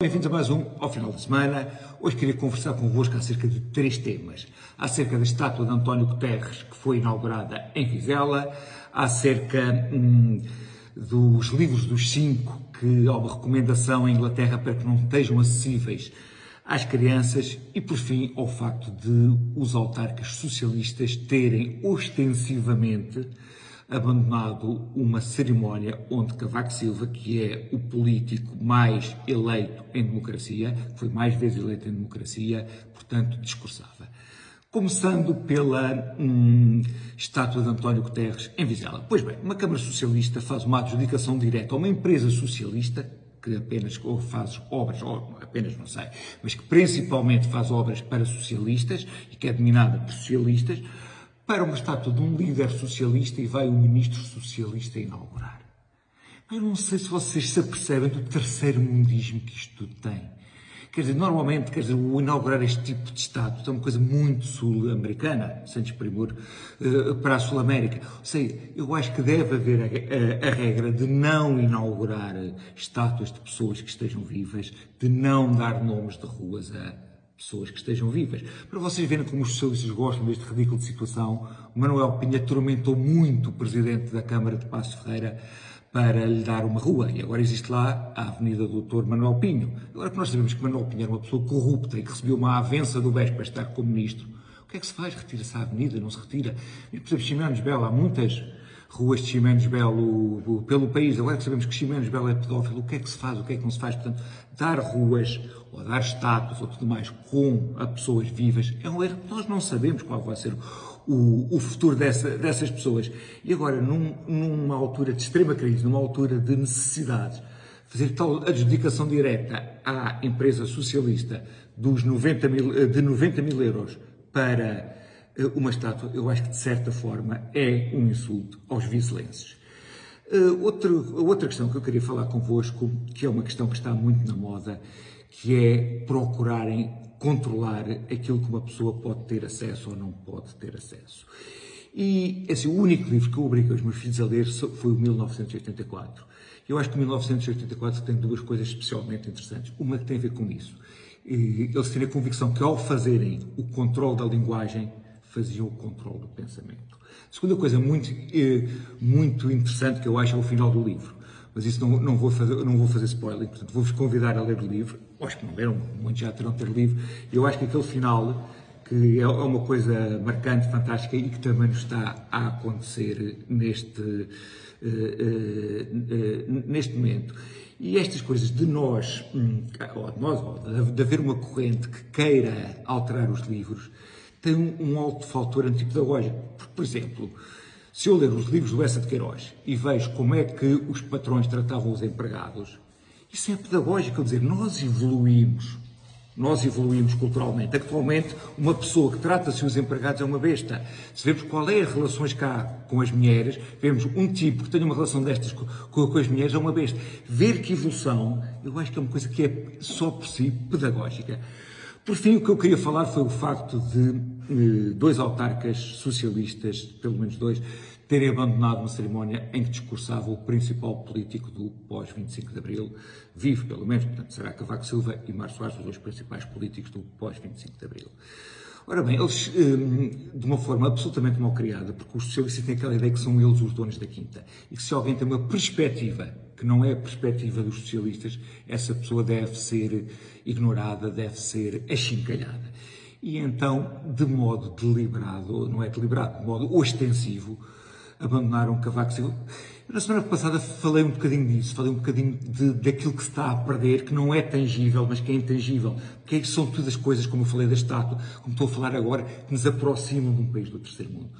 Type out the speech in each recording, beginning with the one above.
Bem-vindos a mais um ao final da semana. Hoje queria conversar convosco acerca de três temas. Acerca da estátua de António Guterres, que foi inaugurada em Vizela, acerca hum, dos livros dos cinco, que há uma recomendação em Inglaterra para que não estejam acessíveis às crianças, e por fim ao facto de os autarcas socialistas terem ostensivamente abandonado uma cerimónia onde Cavaco Silva, que é o político mais eleito em democracia, foi mais vezes eleito em democracia, portanto, discursava. Começando pela hum, estátua de António Guterres em Vizela. Pois bem, uma Câmara Socialista faz uma adjudicação direta a uma empresa socialista que apenas ou faz obras, ou apenas não sei, mas que principalmente faz obras para socialistas e que é dominada por socialistas, para uma estátua de um líder socialista e vai o ministro socialista inaugurar. Eu não sei se vocês se apercebem do terceiro mundismo que isto tudo tem. Quer dizer, normalmente, quer dizer, o inaugurar este tipo de estátua é uma coisa muito sul-americana, sem desprimor, uh, para a Sul-América. Ou seja, eu acho que deve haver a, a, a, regra de não inaugurar estátuas de pessoas que estejam vivas, de não dar nomes de ruas a pessoas que estejam vivas. Para vocês verem como os socialistas gostam deste ridículo de situação, Manuel Pinha atormentou muito o presidente da Câmara de Passos Ferreira para lhe dar uma rua. E agora existe lá a Avenida Doutor Manuel Pinho. Agora que nós sabemos que Manuel Pinho era uma pessoa corrupta e que recebeu uma avença do BES para estar como ministro, o que é que se faz? Retira-se a avenida? Não se retira? E, por exemplo, Ximenes Belo, há muitas ruas de Ximenes Belo pelo país. Agora que sabemos que Ximenes Belo é pedófilo, o que é que se faz? O que é que não se faz? Portanto, dar ruas ou dar estátuas ou tudo mais com a pessoas vivas é um erro. Nós não sabemos qual vai ser o, o futuro dessa, dessas pessoas. E agora, num, numa altura de extrema crise, numa altura de necessidades, fazer tal adjudicação direta à empresa socialista dos 90 mil, de 90 mil euros para uma estátua, eu acho que de certa forma é um insulto aos vizelenses. Uh, outro, outra questão que eu queria falar convosco, que é uma questão que está muito na moda, que é procurarem controlar aquilo que uma pessoa pode ter acesso ou não pode ter acesso. E assim, o único livro que eu obriguei os meus filhos a ler foi o 1984. Eu acho que o 1984 tem duas coisas especialmente interessantes. Uma que tem a ver com isso. Eles têm a convicção que ao fazerem o controle da linguagem, faziam o controle do pensamento. A segunda coisa muito, eh, muito interessante que eu acho é o final do livro, mas isso não, não, vou, fazer, não vou fazer spoiler, portanto vou-vos convidar a ler o livro, acho que não leram, muitos já terão ter livro, eu acho que aquele final, que é, é uma coisa marcante, fantástica e que também nos está a acontecer neste, uh, uh, uh, neste momento. E estas coisas de nós, hum, ou de nós, ou de haver uma corrente que queira alterar os livros, tem um alto fator antipedagógico. Porque, por exemplo, se eu ler os livros do Essa de Queiroz e vejo como é que os patrões tratavam os empregados, isso é pedagógico, quer dizer, nós evoluímos. Nós evoluímos culturalmente. Atualmente, uma pessoa que trata-se os empregados é uma besta. Se vemos qual é as relações cá com as mulheres, vemos um tipo que tem uma relação destas com, com as mulheres é uma besta. Ver que evolução, eu acho que é uma coisa que é só por si pedagógica. Por fim, o que eu queria falar foi o facto de eh, dois autarcas socialistas, pelo menos dois, terem abandonado uma cerimónia em que discursava o principal político do pós-25 de Abril, vivo pelo menos, portanto será Cavaco Silva e Mário Soares, os dois principais políticos do pós-25 de Abril. Ora bem, eles, eh, de uma forma absolutamente mal criada, porque os socialistas têm aquela ideia que são eles os donos da quinta, e que se alguém tem uma perspectiva que não é a perspectiva dos socialistas, essa pessoa deve ser ignorada, deve ser achincalhada. E então, de modo deliberado, não é deliberado, de modo ostensivo, abandonaram Cavaco Silva. Na semana passada falei um bocadinho disso, falei um bocadinho de, daquilo que se está a perder, que não é tangível, mas que é intangível. Porque é são todas as coisas, como eu falei da estátua, como estou a falar agora, que nos aproximam de um país do terceiro mundo.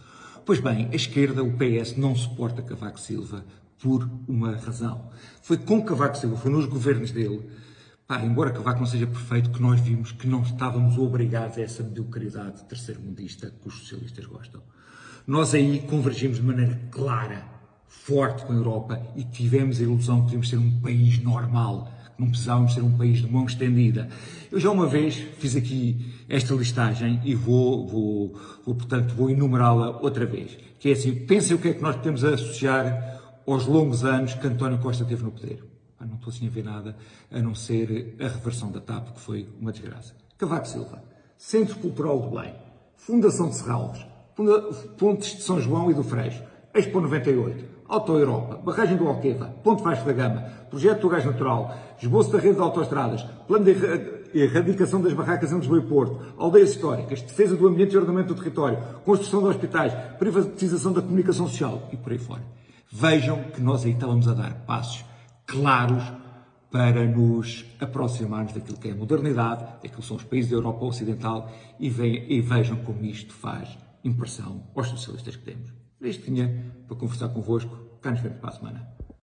Pois bem, a esquerda, o PS, não suporta Cavaco Silva por uma razão. Foi com Cavaco Silva, foi nos governos dele, pá, embora Cavaco não seja perfeito, que nós vimos que não estávamos obrigados a essa mediocridade terceiro-mundista que os socialistas gostam. Nós aí convergimos de maneira clara, forte com a Europa e tivemos a ilusão que podíamos ser um país normal, que não precisávamos ser um país de mão estendida. Eu já uma vez fiz aqui esta listagem e vou, vou, vou portanto, vou enumerá-la outra vez. Que é assim, pensem o que é que nós podemos associar aos longos anos que António Costa teve no poder. Pá, não estou assim a ver nada a não ser a reversão da TAP, que foi uma desgraça. Cavaco Silva, Centro Cultural do Belém, Fundação de Serralves, Pontes de São João e do Freixo, Expo 98, Auto Europa, Barragem do Alqueva, Ponte Vasco da Gama, Projeto do Gás Natural, Esboço da Rede de Autostradas, Plano de Erradicação das Barracas em Lisboa e Porto, Aldeias Históricas, Defesa do Ambiente e Ordenamento do Território, Construção de Hospitais, Privatização da Comunicação Social. E por aí fora. Vejam que nós aí estávamos a dar passos claros para nos aproximarmos daquilo que é a modernidade, daquilo que são os países da Europa Ocidental. E, vejam como isto faz impressão aos socialistas que temos. Isto tinha para conversar convosco. Cá nos vemos para a semana.